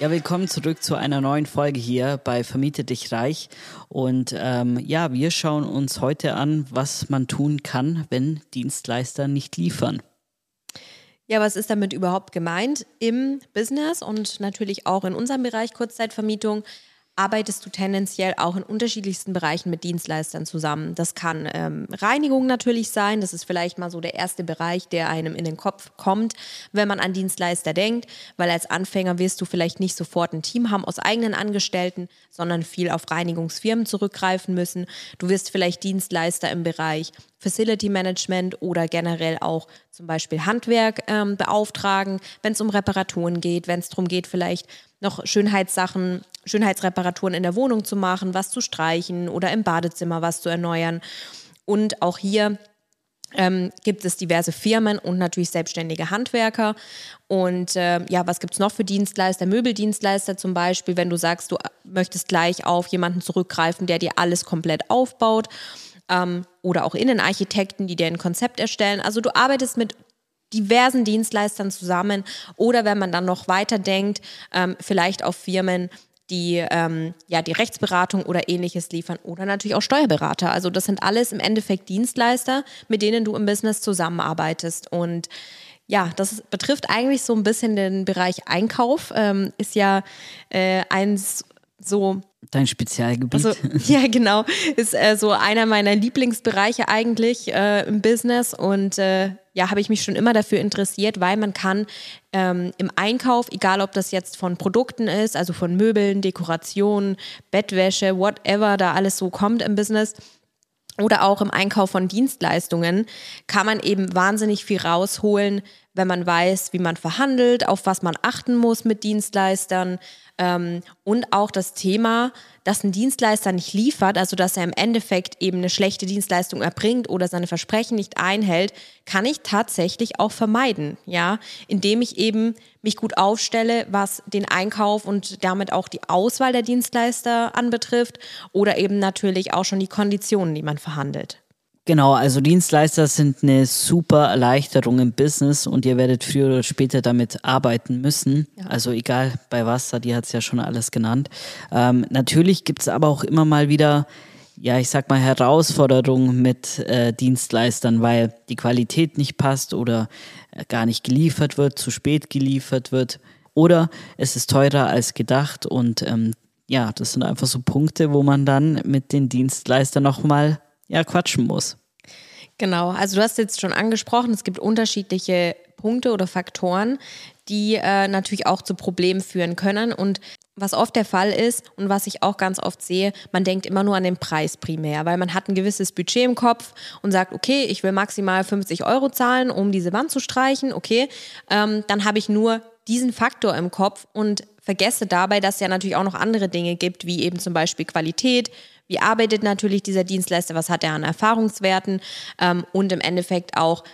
Ja, willkommen zurück zu einer neuen Folge hier bei Vermiete dich reich. Und ähm, ja, wir schauen uns heute an, was man tun kann, wenn Dienstleister nicht liefern. Ja, was ist damit überhaupt gemeint im Business und natürlich auch in unserem Bereich Kurzzeitvermietung? Arbeitest du tendenziell auch in unterschiedlichsten Bereichen mit Dienstleistern zusammen. Das kann ähm, Reinigung natürlich sein. Das ist vielleicht mal so der erste Bereich, der einem in den Kopf kommt, wenn man an Dienstleister denkt, weil als Anfänger wirst du vielleicht nicht sofort ein Team haben aus eigenen Angestellten, sondern viel auf Reinigungsfirmen zurückgreifen müssen. Du wirst vielleicht Dienstleister im Bereich Facility Management oder generell auch zum Beispiel Handwerk ähm, beauftragen, wenn es um Reparaturen geht, wenn es darum geht, vielleicht noch Schönheitssachen, Schönheitsreparaturen in der Wohnung zu machen, was zu streichen oder im Badezimmer was zu erneuern. Und auch hier ähm, gibt es diverse Firmen und natürlich selbstständige Handwerker. Und äh, ja, was gibt es noch für Dienstleister? Möbeldienstleister zum Beispiel, wenn du sagst, du möchtest gleich auf jemanden zurückgreifen, der dir alles komplett aufbaut. Ähm, oder auch Innenarchitekten, die dir ein Konzept erstellen. Also du arbeitest mit diversen Dienstleistern zusammen oder wenn man dann noch weiter denkt, ähm, vielleicht auf Firmen, die ähm, ja die Rechtsberatung oder ähnliches liefern oder natürlich auch Steuerberater. Also das sind alles im Endeffekt Dienstleister, mit denen du im Business zusammenarbeitest und ja, das betrifft eigentlich so ein bisschen den Bereich Einkauf, ähm, ist ja äh, eins so Dein Spezialgebiet. Also, ja, genau. Ist äh, so einer meiner Lieblingsbereiche eigentlich äh, im Business. Und äh, ja, habe ich mich schon immer dafür interessiert, weil man kann ähm, im Einkauf, egal ob das jetzt von Produkten ist, also von Möbeln, Dekorationen, Bettwäsche, whatever da alles so kommt im Business, oder auch im Einkauf von Dienstleistungen, kann man eben wahnsinnig viel rausholen, wenn man weiß, wie man verhandelt, auf was man achten muss mit Dienstleistern, ähm, und auch das Thema, dass ein Dienstleister nicht liefert, also dass er im Endeffekt eben eine schlechte Dienstleistung erbringt oder seine Versprechen nicht einhält, kann ich tatsächlich auch vermeiden, ja, indem ich eben mich gut aufstelle, was den Einkauf und damit auch die Auswahl der Dienstleister anbetrifft oder eben natürlich auch schon die Konditionen, die man verhandelt. Genau, also Dienstleister sind eine super Erleichterung im Business und ihr werdet früher oder später damit arbeiten müssen. Ja. Also egal bei was, die hat es ja schon alles genannt. Ähm, natürlich gibt es aber auch immer mal wieder, ja, ich sag mal, Herausforderungen mit äh, Dienstleistern, weil die Qualität nicht passt oder äh, gar nicht geliefert wird, zu spät geliefert wird oder es ist teurer als gedacht und ähm, ja, das sind einfach so Punkte, wo man dann mit den Dienstleistern nochmal ja, quatschen muss. Genau, also du hast jetzt schon angesprochen, es gibt unterschiedliche Punkte oder Faktoren, die äh, natürlich auch zu Problemen führen können. Und was oft der Fall ist und was ich auch ganz oft sehe, man denkt immer nur an den Preis primär, weil man hat ein gewisses Budget im Kopf und sagt, okay, ich will maximal 50 Euro zahlen, um diese Wand zu streichen, okay, ähm, dann habe ich nur diesen Faktor im Kopf und vergesse dabei, dass es ja natürlich auch noch andere Dinge gibt, wie eben zum Beispiel Qualität, wie arbeitet natürlich dieser Dienstleister, was hat er an Erfahrungswerten ähm, und im Endeffekt auch,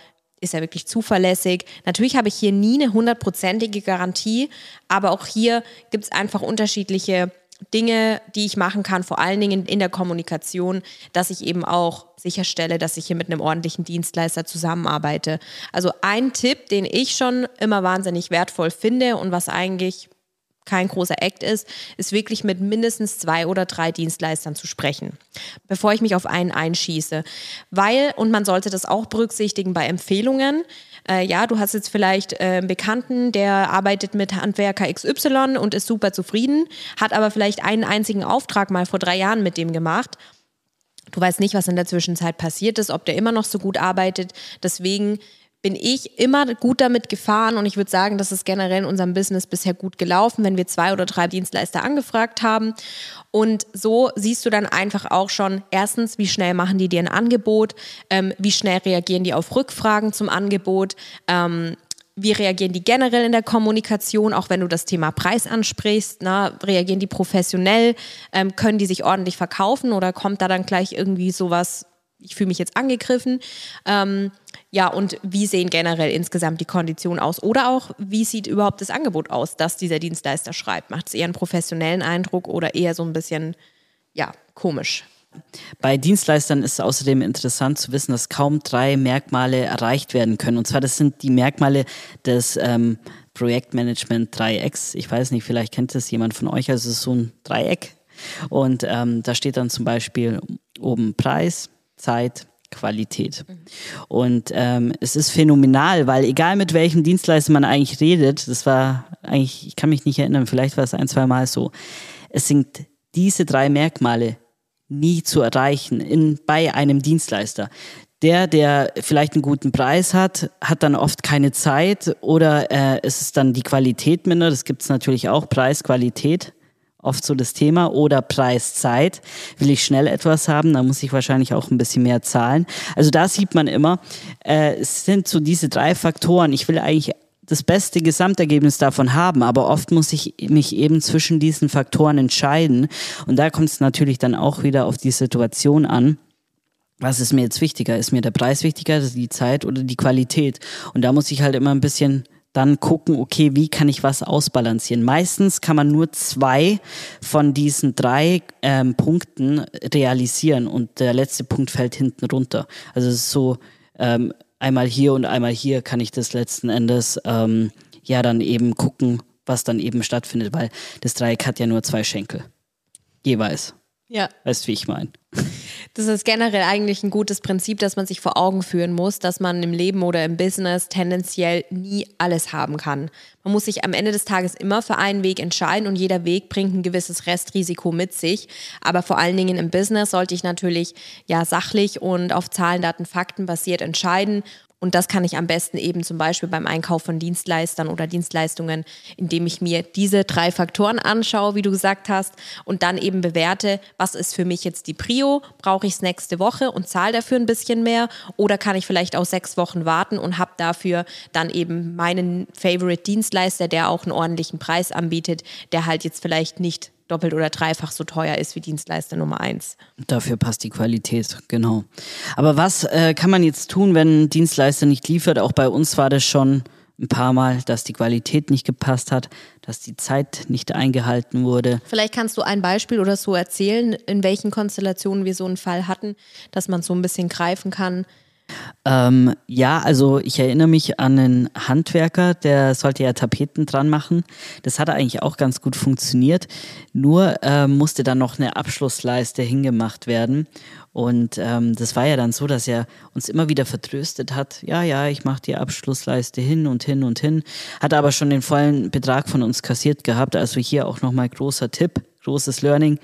ist er wirklich zuverlässig. Natürlich habe ich hier nie eine hundertprozentige Garantie, aber auch hier gibt es einfach unterschiedliche Dinge, die ich machen kann, vor allen Dingen in der Kommunikation, dass ich eben auch sicherstelle, dass ich hier mit einem ordentlichen Dienstleister zusammenarbeite. Also ein Tipp, den ich schon immer wahnsinnig wertvoll finde und was eigentlich kein großer Act ist, ist wirklich mit mindestens zwei oder drei Dienstleistern zu sprechen, bevor ich mich auf einen einschieße. Weil, und man sollte das auch berücksichtigen bei Empfehlungen, äh, ja, du hast jetzt vielleicht äh, einen Bekannten, der arbeitet mit Handwerker XY und ist super zufrieden, hat aber vielleicht einen einzigen Auftrag mal vor drei Jahren mit dem gemacht. Du weißt nicht, was in der Zwischenzeit passiert ist, ob der immer noch so gut arbeitet. Deswegen bin ich immer gut damit gefahren und ich würde sagen, das ist generell in unserem Business bisher gut gelaufen, wenn wir zwei oder drei Dienstleister angefragt haben. Und so siehst du dann einfach auch schon, erstens, wie schnell machen die dir ein Angebot, ähm, wie schnell reagieren die auf Rückfragen zum Angebot, ähm, wie reagieren die generell in der Kommunikation, auch wenn du das Thema Preis ansprichst? Na, reagieren die professionell? Ähm, können die sich ordentlich verkaufen oder kommt da dann gleich irgendwie sowas ich fühle mich jetzt angegriffen. Ähm, ja, und wie sehen generell insgesamt die Konditionen aus? Oder auch, wie sieht überhaupt das Angebot aus, das dieser Dienstleister schreibt? Macht es eher einen professionellen Eindruck oder eher so ein bisschen, ja, komisch? Bei Dienstleistern ist es außerdem interessant zu wissen, dass kaum drei Merkmale erreicht werden können. Und zwar, das sind die Merkmale des ähm, Projektmanagement-Dreiecks. Ich weiß nicht, vielleicht kennt das jemand von euch. Also es ist so ein Dreieck. Und ähm, da steht dann zum Beispiel oben Preis, Zeit, Qualität. Und ähm, es ist phänomenal, weil egal mit welchem Dienstleister man eigentlich redet, das war eigentlich, ich kann mich nicht erinnern, vielleicht war es ein, zwei Mal so, es sind diese drei Merkmale nie zu erreichen in, bei einem Dienstleister. Der, der vielleicht einen guten Preis hat, hat dann oft keine Zeit oder äh, es ist dann die Qualität minder. Das gibt es natürlich auch, Preis, Qualität oft so das Thema oder Preiszeit. Will ich schnell etwas haben, dann muss ich wahrscheinlich auch ein bisschen mehr zahlen. Also da sieht man immer, äh, es sind so diese drei Faktoren. Ich will eigentlich das beste Gesamtergebnis davon haben, aber oft muss ich mich eben zwischen diesen Faktoren entscheiden. Und da kommt es natürlich dann auch wieder auf die Situation an. Was ist mir jetzt wichtiger? Ist mir der Preis wichtiger, die Zeit oder die Qualität? Und da muss ich halt immer ein bisschen dann gucken, okay, wie kann ich was ausbalancieren? Meistens kann man nur zwei von diesen drei ähm, Punkten realisieren und der letzte Punkt fällt hinten runter. Also es ist so, ähm, einmal hier und einmal hier kann ich das letzten Endes ähm, ja dann eben gucken, was dann eben stattfindet, weil das Dreieck hat ja nur zwei Schenkel. Jeweils. Ja. Weißt du, wie ich meine? Das ist generell eigentlich ein gutes Prinzip, dass man sich vor Augen führen muss, dass man im Leben oder im Business tendenziell nie alles haben kann. Man muss sich am Ende des Tages immer für einen Weg entscheiden und jeder Weg bringt ein gewisses Restrisiko mit sich. Aber vor allen Dingen im Business sollte ich natürlich ja sachlich und auf Zahlen, Daten, Fakten basiert entscheiden und das kann ich am besten eben zum Beispiel beim Einkauf von Dienstleistern oder Dienstleistungen, indem ich mir diese drei Faktoren anschaue, wie du gesagt hast, und dann eben bewerte, was ist für mich jetzt die Prio? Brauche ich es nächste Woche und zahle dafür ein bisschen mehr? Oder kann ich vielleicht auch sechs Wochen warten und habe dafür dann eben meinen Favorite Dienstleister, der auch einen ordentlichen Preis anbietet, der halt jetzt vielleicht nicht doppelt oder dreifach so teuer ist wie Dienstleister Nummer eins. Dafür passt die Qualität, genau. Aber was äh, kann man jetzt tun, wenn ein Dienstleister nicht liefert? Auch bei uns war das schon ein paar Mal, dass die Qualität nicht gepasst hat, dass die Zeit nicht eingehalten wurde. Vielleicht kannst du ein Beispiel oder so erzählen, in welchen Konstellationen wir so einen Fall hatten, dass man so ein bisschen greifen kann, ähm, ja, also ich erinnere mich an einen Handwerker, der sollte ja Tapeten dran machen. Das hat eigentlich auch ganz gut funktioniert. Nur äh, musste dann noch eine Abschlussleiste hingemacht werden. Und ähm, das war ja dann so, dass er uns immer wieder vertröstet hat, ja, ja, ich mache die Abschlussleiste hin und hin und hin, hat aber schon den vollen Betrag von uns kassiert gehabt. Also hier auch nochmal großer Tipp, großes Learning.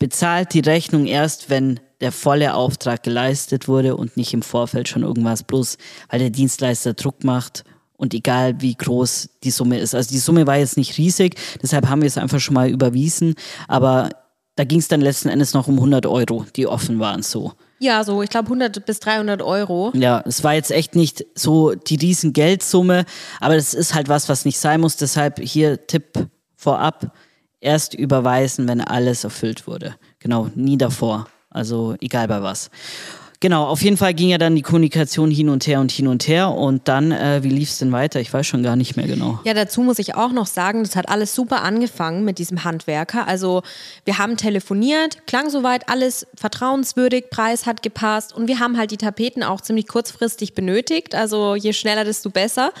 Bezahlt die Rechnung erst, wenn der volle Auftrag geleistet wurde und nicht im Vorfeld schon irgendwas, bloß weil der Dienstleister Druck macht und egal wie groß die Summe ist. Also die Summe war jetzt nicht riesig, deshalb haben wir es einfach schon mal überwiesen, aber da ging es dann letzten Endes noch um 100 Euro, die offen waren so. Ja, so, ich glaube 100 bis 300 Euro. Ja, es war jetzt echt nicht so die riesen Geldsumme, aber das ist halt was, was nicht sein muss. Deshalb hier Tipp vorab, erst überweisen, wenn alles erfüllt wurde. Genau, nie davor. Also egal bei was. Genau, auf jeden Fall ging ja dann die Kommunikation hin und her und hin und her. Und dann, äh, wie lief es denn weiter? Ich weiß schon gar nicht mehr genau. Ja, dazu muss ich auch noch sagen, das hat alles super angefangen mit diesem Handwerker. Also wir haben telefoniert, klang soweit alles vertrauenswürdig, Preis hat gepasst und wir haben halt die Tapeten auch ziemlich kurzfristig benötigt. Also je schneller, desto besser.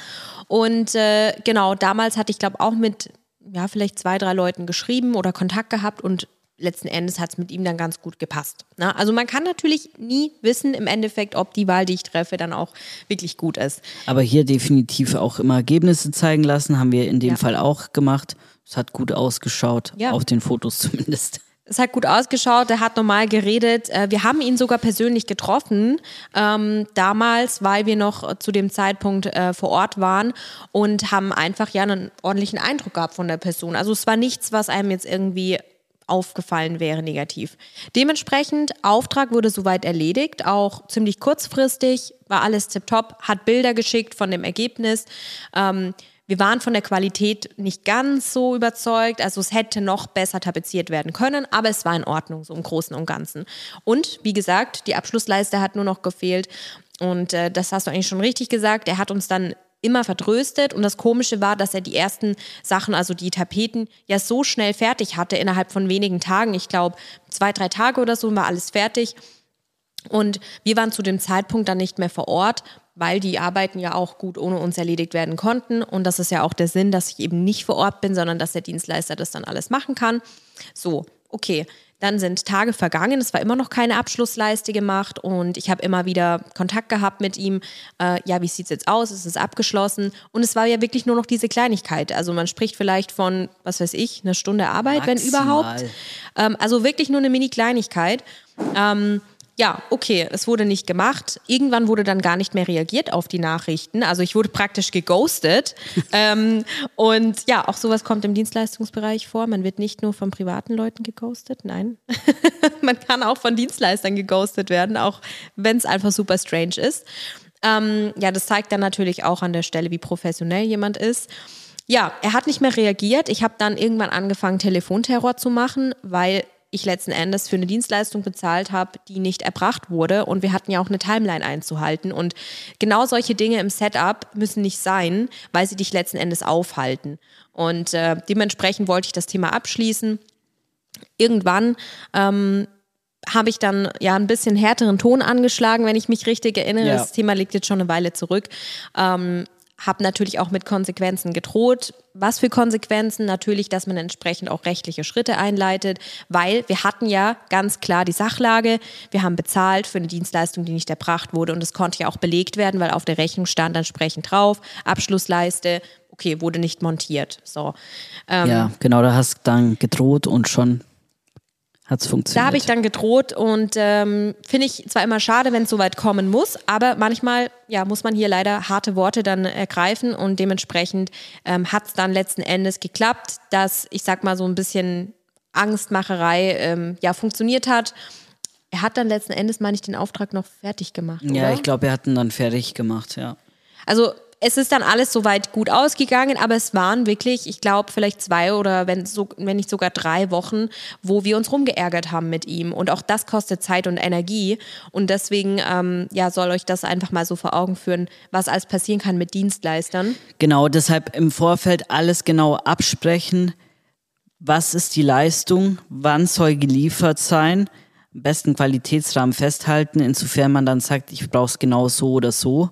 Und äh, genau, damals hatte ich glaube auch mit ja, vielleicht zwei, drei Leuten geschrieben oder Kontakt gehabt und letzten Endes hat es mit ihm dann ganz gut gepasst. Na, also man kann natürlich nie wissen im Endeffekt, ob die Wahl, die ich treffe, dann auch wirklich gut ist. Aber hier definitiv auch immer Ergebnisse zeigen lassen, haben wir in dem ja. Fall auch gemacht. Es hat gut ausgeschaut, ja. auf den Fotos zumindest. Es hat gut ausgeschaut, er hat normal geredet. Äh, wir haben ihn sogar persönlich getroffen, ähm, damals, weil wir noch zu dem Zeitpunkt äh, vor Ort waren und haben einfach ja einen ordentlichen Eindruck gehabt von der Person. Also es war nichts, was einem jetzt irgendwie aufgefallen wäre negativ. Dementsprechend, Auftrag wurde soweit erledigt, auch ziemlich kurzfristig, war alles tipptopp, hat Bilder geschickt von dem Ergebnis. Ähm, wir waren von der Qualität nicht ganz so überzeugt. Also es hätte noch besser tapeziert werden können, aber es war in Ordnung, so im Großen und Ganzen. Und wie gesagt, die Abschlussleiste hat nur noch gefehlt. Und äh, das hast du eigentlich schon richtig gesagt. Er hat uns dann immer vertröstet und das Komische war, dass er die ersten Sachen, also die Tapeten, ja so schnell fertig hatte innerhalb von wenigen Tagen. Ich glaube, zwei, drei Tage oder so war alles fertig. Und wir waren zu dem Zeitpunkt dann nicht mehr vor Ort weil die Arbeiten ja auch gut ohne uns erledigt werden konnten. Und das ist ja auch der Sinn, dass ich eben nicht vor Ort bin, sondern dass der Dienstleister das dann alles machen kann. So, okay. Dann sind Tage vergangen, es war immer noch keine Abschlussleiste gemacht und ich habe immer wieder Kontakt gehabt mit ihm. Äh, ja, wie sieht es jetzt aus? Ist es abgeschlossen? Und es war ja wirklich nur noch diese Kleinigkeit. Also man spricht vielleicht von, was weiß ich, einer Stunde Arbeit, Maximal. wenn überhaupt. Ähm, also wirklich nur eine Mini-Kleinigkeit. Ähm, ja, okay, es wurde nicht gemacht. Irgendwann wurde dann gar nicht mehr reagiert auf die Nachrichten. Also ich wurde praktisch geghostet. ähm, und ja, auch sowas kommt im Dienstleistungsbereich vor. Man wird nicht nur von privaten Leuten geghostet, nein. Man kann auch von Dienstleistern geghostet werden, auch wenn es einfach super strange ist. Ähm, ja, das zeigt dann natürlich auch an der Stelle, wie professionell jemand ist. Ja, er hat nicht mehr reagiert. Ich habe dann irgendwann angefangen, Telefonterror zu machen, weil ich letzten Endes für eine Dienstleistung bezahlt habe, die nicht erbracht wurde. Und wir hatten ja auch eine Timeline einzuhalten. Und genau solche Dinge im Setup müssen nicht sein, weil sie dich letzten Endes aufhalten. Und äh, dementsprechend wollte ich das Thema abschließen. Irgendwann ähm, habe ich dann ja ein bisschen härteren Ton angeschlagen, wenn ich mich richtig erinnere. Ja. Das Thema liegt jetzt schon eine Weile zurück. Ähm, habe natürlich auch mit Konsequenzen gedroht. Was für Konsequenzen? Natürlich, dass man entsprechend auch rechtliche Schritte einleitet, weil wir hatten ja ganz klar die Sachlage. Wir haben bezahlt für eine Dienstleistung, die nicht erbracht wurde und es konnte ja auch belegt werden, weil auf der Rechnung stand entsprechend drauf, Abschlussleiste, okay, wurde nicht montiert. So. Ähm, ja, genau, da hast dann gedroht und schon hat es funktioniert. Da habe ich dann gedroht und ähm, finde ich zwar immer schade, wenn es so weit kommen muss, aber manchmal ja, muss man hier leider harte Worte dann ergreifen und dementsprechend ähm, hat es dann letzten Endes geklappt, dass ich sag mal so ein bisschen Angstmacherei ähm, ja funktioniert hat. Er hat dann letzten Endes, meine ich, den Auftrag noch fertig gemacht. Ja, oder? ich glaube, er hat ihn dann fertig gemacht, ja. Also es ist dann alles soweit gut ausgegangen, aber es waren wirklich, ich glaube, vielleicht zwei oder wenn, so, wenn nicht sogar drei Wochen, wo wir uns rumgeärgert haben mit ihm. Und auch das kostet Zeit und Energie. Und deswegen ähm, ja, soll euch das einfach mal so vor Augen führen, was alles passieren kann mit Dienstleistern. Genau, deshalb im Vorfeld alles genau absprechen. Was ist die Leistung? Wann soll geliefert sein? Besten Qualitätsrahmen festhalten, insofern man dann sagt, ich brauche es genau so oder so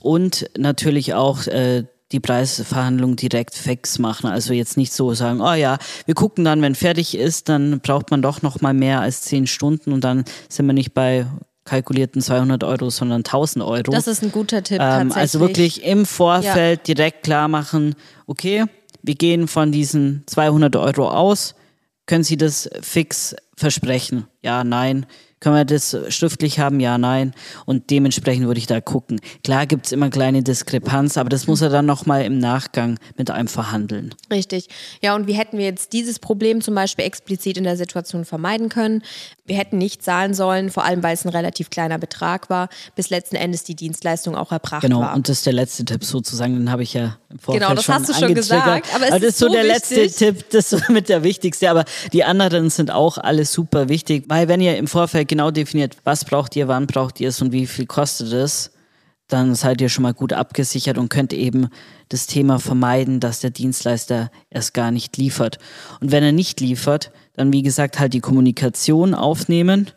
und natürlich auch äh, die Preisverhandlung direkt fix machen. Also jetzt nicht so sagen, oh ja, wir gucken dann, wenn fertig ist, dann braucht man doch noch mal mehr als zehn Stunden und dann sind wir nicht bei kalkulierten 200 Euro, sondern 1000 Euro. Das ist ein guter Tipp. Ähm, also wirklich im Vorfeld ja. direkt klar machen, okay, wir gehen von diesen 200 Euro aus. Können Sie das fix versprechen? Ja, nein. Können wir das schriftlich haben? Ja, nein. Und dementsprechend würde ich da gucken. Klar gibt es immer kleine Diskrepanz, aber das muss er dann nochmal im Nachgang mit einem verhandeln. Richtig. Ja, und wie hätten wir jetzt dieses Problem zum Beispiel explizit in der Situation vermeiden können? Wir hätten nicht zahlen sollen, vor allem weil es ein relativ kleiner Betrag war, bis letzten Endes die Dienstleistung auch erbracht genau, war. Genau, und das ist der letzte Tipp sozusagen, den habe ich ja Genau, das hast du schon gesagt. Aber, es aber das ist so, so der wichtig. letzte Tipp, das ist mit der wichtigste. Aber die anderen sind auch alle super wichtig, weil wenn ihr im Vorfeld genau definiert, was braucht ihr, wann braucht ihr es und wie viel kostet es, dann seid ihr schon mal gut abgesichert und könnt eben das Thema vermeiden, dass der Dienstleister erst gar nicht liefert. Und wenn er nicht liefert, dann wie gesagt halt die Kommunikation aufnehmen,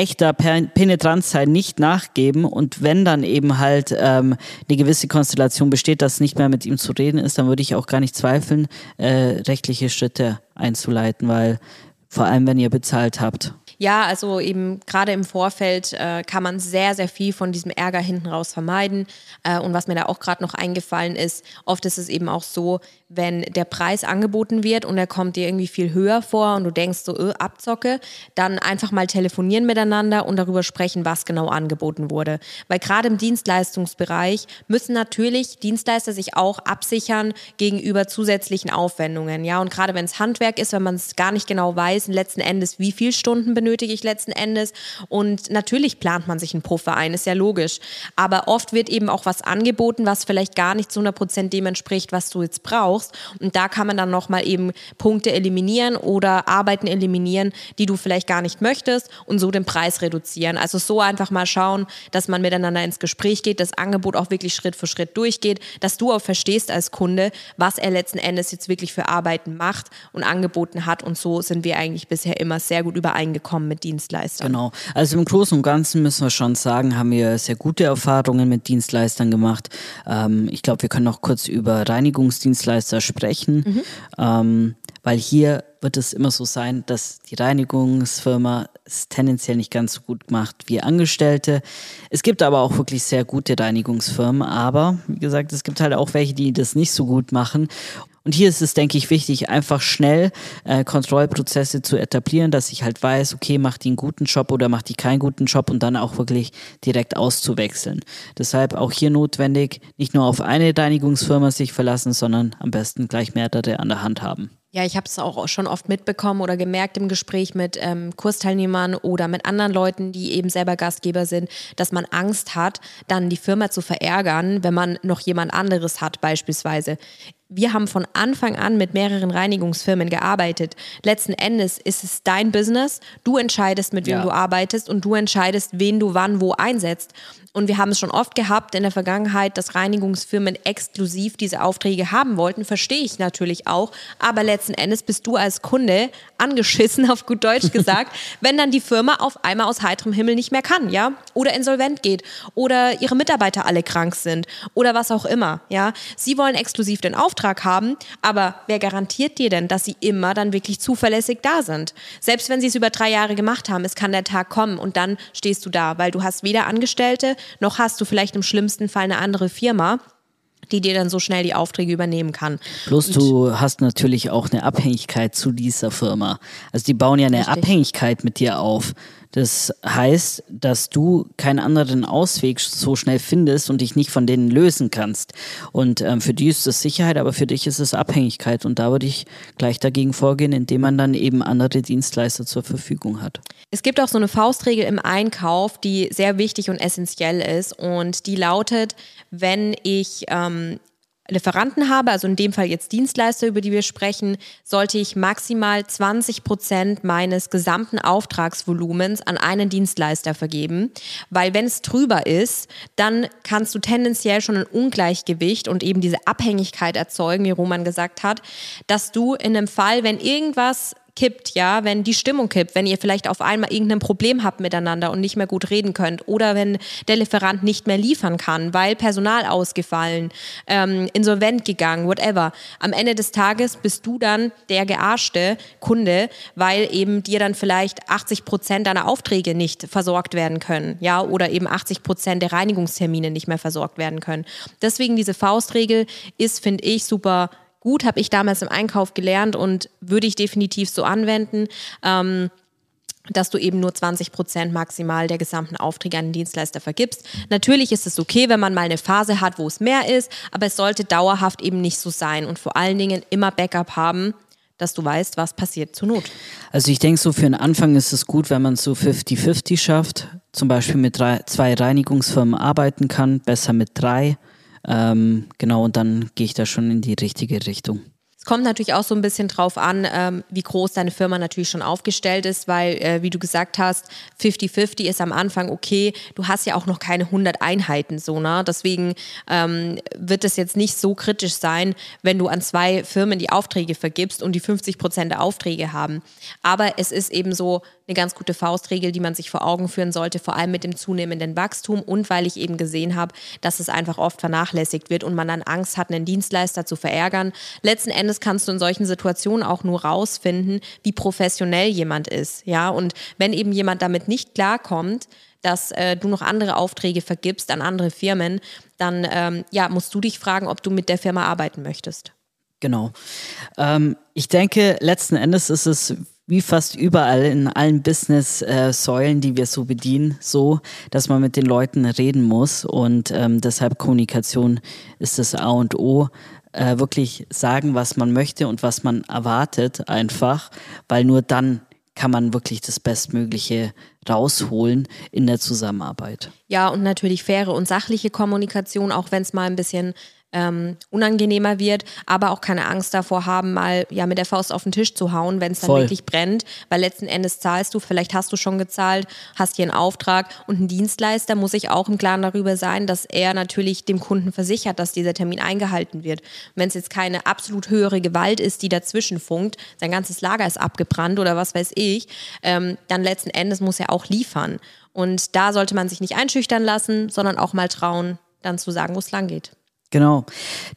echter Penetranz sein, nicht nachgeben und wenn dann eben halt ähm, eine gewisse Konstellation besteht, dass nicht mehr mit ihm zu reden ist, dann würde ich auch gar nicht zweifeln, äh, rechtliche Schritte einzuleiten, weil vor allem wenn ihr bezahlt habt. Ja, also eben gerade im Vorfeld äh, kann man sehr, sehr viel von diesem Ärger hinten raus vermeiden. Äh, und was mir da auch gerade noch eingefallen ist, oft ist es eben auch so, wenn der Preis angeboten wird und er kommt dir irgendwie viel höher vor und du denkst so, öh, Abzocke, dann einfach mal telefonieren miteinander und darüber sprechen, was genau angeboten wurde. Weil gerade im Dienstleistungsbereich müssen natürlich Dienstleister sich auch absichern gegenüber zusätzlichen Aufwendungen. Ja, und gerade wenn es Handwerk ist, wenn man es gar nicht genau weiß, letzten Endes, wie viele Stunden benötige ich letzten Endes. Und natürlich plant man sich einen Puffer ein, ist ja logisch. Aber oft wird eben auch was angeboten, was vielleicht gar nicht zu 100 Prozent dem entspricht, was du jetzt brauchst. Und da kann man dann nochmal eben Punkte eliminieren oder Arbeiten eliminieren, die du vielleicht gar nicht möchtest und so den Preis reduzieren. Also so einfach mal schauen, dass man miteinander ins Gespräch geht, das Angebot auch wirklich Schritt für Schritt durchgeht, dass du auch verstehst als Kunde, was er letzten Endes jetzt wirklich für Arbeiten macht und angeboten hat. Und so sind wir eigentlich bisher immer sehr gut übereingekommen mit Dienstleistern. Genau. Also im Großen und Ganzen müssen wir schon sagen, haben wir sehr gute Erfahrungen mit Dienstleistern gemacht. Ähm, ich glaube, wir können noch kurz über Reinigungsdienstleister sprechen, mhm. ähm, weil hier wird es immer so sein, dass die Reinigungsfirma es tendenziell nicht ganz so gut macht wie Angestellte. Es gibt aber auch wirklich sehr gute Reinigungsfirmen, aber wie gesagt, es gibt halt auch welche, die das nicht so gut machen. Und hier ist es, denke ich, wichtig, einfach schnell äh, Kontrollprozesse zu etablieren, dass ich halt weiß, okay, macht die einen guten Job oder macht die keinen guten Job und dann auch wirklich direkt auszuwechseln. Deshalb auch hier notwendig, nicht nur auf eine Reinigungsfirma sich verlassen, sondern am besten gleich mehrere an der Hand haben. Ja, ich habe es auch schon oft mitbekommen oder gemerkt im Gespräch mit ähm, Kursteilnehmern oder mit anderen Leuten, die eben selber Gastgeber sind, dass man Angst hat, dann die Firma zu verärgern, wenn man noch jemand anderes hat beispielsweise wir haben von Anfang an mit mehreren Reinigungsfirmen gearbeitet. Letzten Endes ist es dein Business. Du entscheidest, mit wem ja. du arbeitest und du entscheidest, wen du wann wo einsetzt. Und wir haben es schon oft gehabt in der Vergangenheit, dass Reinigungsfirmen exklusiv diese Aufträge haben wollten. Verstehe ich natürlich auch. Aber letzten Endes bist du als Kunde angeschissen, auf gut Deutsch gesagt, wenn dann die Firma auf einmal aus heiterem Himmel nicht mehr kann, ja? Oder insolvent geht. Oder ihre Mitarbeiter alle krank sind. Oder was auch immer, ja? Sie wollen exklusiv den Auftrag haben. Aber wer garantiert dir denn, dass sie immer dann wirklich zuverlässig da sind? Selbst wenn sie es über drei Jahre gemacht haben, es kann der Tag kommen und dann stehst du da, weil du hast weder Angestellte, noch hast du vielleicht im schlimmsten Fall eine andere Firma die dir dann so schnell die Aufträge übernehmen kann. Plus und du hast natürlich auch eine Abhängigkeit zu dieser Firma. Also die bauen ja eine richtig. Abhängigkeit mit dir auf. Das heißt, dass du keinen anderen Ausweg so schnell findest und dich nicht von denen lösen kannst. Und ähm, für die ist das Sicherheit, aber für dich ist es Abhängigkeit. Und da würde ich gleich dagegen vorgehen, indem man dann eben andere Dienstleister zur Verfügung hat. Es gibt auch so eine Faustregel im Einkauf, die sehr wichtig und essentiell ist. Und die lautet, wenn ich ähm, Lieferanten habe, also in dem Fall jetzt Dienstleister, über die wir sprechen, sollte ich maximal 20 Prozent meines gesamten Auftragsvolumens an einen Dienstleister vergeben. Weil wenn es drüber ist, dann kannst du tendenziell schon ein Ungleichgewicht und eben diese Abhängigkeit erzeugen, wie Roman gesagt hat, dass du in einem Fall, wenn irgendwas kippt, ja, wenn die Stimmung kippt, wenn ihr vielleicht auf einmal irgendein Problem habt miteinander und nicht mehr gut reden könnt oder wenn der Lieferant nicht mehr liefern kann, weil Personal ausgefallen, ähm, insolvent gegangen, whatever. Am Ende des Tages bist du dann der gearschte Kunde, weil eben dir dann vielleicht 80 Prozent deiner Aufträge nicht versorgt werden können, ja, oder eben 80 Prozent der Reinigungstermine nicht mehr versorgt werden können. Deswegen diese Faustregel ist, finde ich, super gut, habe ich damals im Einkauf gelernt und würde ich definitiv so anwenden. Ähm, dass du eben nur 20 Prozent maximal der gesamten Aufträge an den Dienstleister vergibst. Natürlich ist es okay, wenn man mal eine Phase hat, wo es mehr ist, aber es sollte dauerhaft eben nicht so sein und vor allen Dingen immer Backup haben, dass du weißt, was passiert zur Not. Also ich denke, so für den Anfang ist es gut, wenn man so 50-50 schafft, zum Beispiel mit drei, zwei Reinigungsfirmen arbeiten kann, besser mit drei ähm, genau, und dann gehe ich da schon in die richtige Richtung. Es kommt natürlich auch so ein bisschen drauf an, ähm, wie groß deine Firma natürlich schon aufgestellt ist, weil, äh, wie du gesagt hast, 50-50 ist am Anfang okay. Du hast ja auch noch keine 100 Einheiten so, ne? Deswegen ähm, wird es jetzt nicht so kritisch sein, wenn du an zwei Firmen die Aufträge vergibst und die 50 Prozent der Aufträge haben. Aber es ist eben so, eine ganz gute Faustregel, die man sich vor Augen führen sollte, vor allem mit dem zunehmenden Wachstum und weil ich eben gesehen habe, dass es einfach oft vernachlässigt wird und man dann Angst hat, einen Dienstleister zu verärgern. Letzten Endes kannst du in solchen Situationen auch nur rausfinden, wie professionell jemand ist. Ja, und wenn eben jemand damit nicht klarkommt, dass äh, du noch andere Aufträge vergibst an andere Firmen, dann ähm, ja, musst du dich fragen, ob du mit der Firma arbeiten möchtest. Genau. Ähm, ich denke, letzten Endes ist es wie fast überall in allen Business-Säulen, die wir so bedienen, so, dass man mit den Leuten reden muss. Und ähm, deshalb Kommunikation ist das A und O. Äh, wirklich sagen, was man möchte und was man erwartet, einfach, weil nur dann kann man wirklich das Bestmögliche rausholen in der Zusammenarbeit. Ja, und natürlich faire und sachliche Kommunikation, auch wenn es mal ein bisschen ähm, unangenehmer wird, aber auch keine Angst davor haben, mal ja mit der Faust auf den Tisch zu hauen, wenn es dann Voll. wirklich brennt, weil letzten Endes zahlst du, vielleicht hast du schon gezahlt, hast hier einen Auftrag und ein Dienstleister muss sich auch im Klaren darüber sein, dass er natürlich dem Kunden versichert, dass dieser Termin eingehalten wird. Wenn es jetzt keine absolut höhere Gewalt ist, die dazwischen funkt, sein ganzes Lager ist abgebrannt oder was weiß ich, ähm, dann letzten Endes muss er auch liefern. Und da sollte man sich nicht einschüchtern lassen, sondern auch mal trauen, dann zu sagen, wo es lang geht. Genau.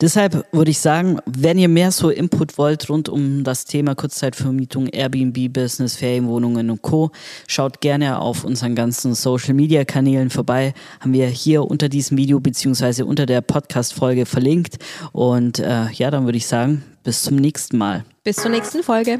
Deshalb würde ich sagen, wenn ihr mehr so Input wollt rund um das Thema Kurzzeitvermietung, Airbnb-Business, Ferienwohnungen und Co., schaut gerne auf unseren ganzen Social-Media-Kanälen vorbei. Haben wir hier unter diesem Video beziehungsweise unter der Podcast-Folge verlinkt. Und äh, ja, dann würde ich sagen, bis zum nächsten Mal. Bis zur nächsten Folge.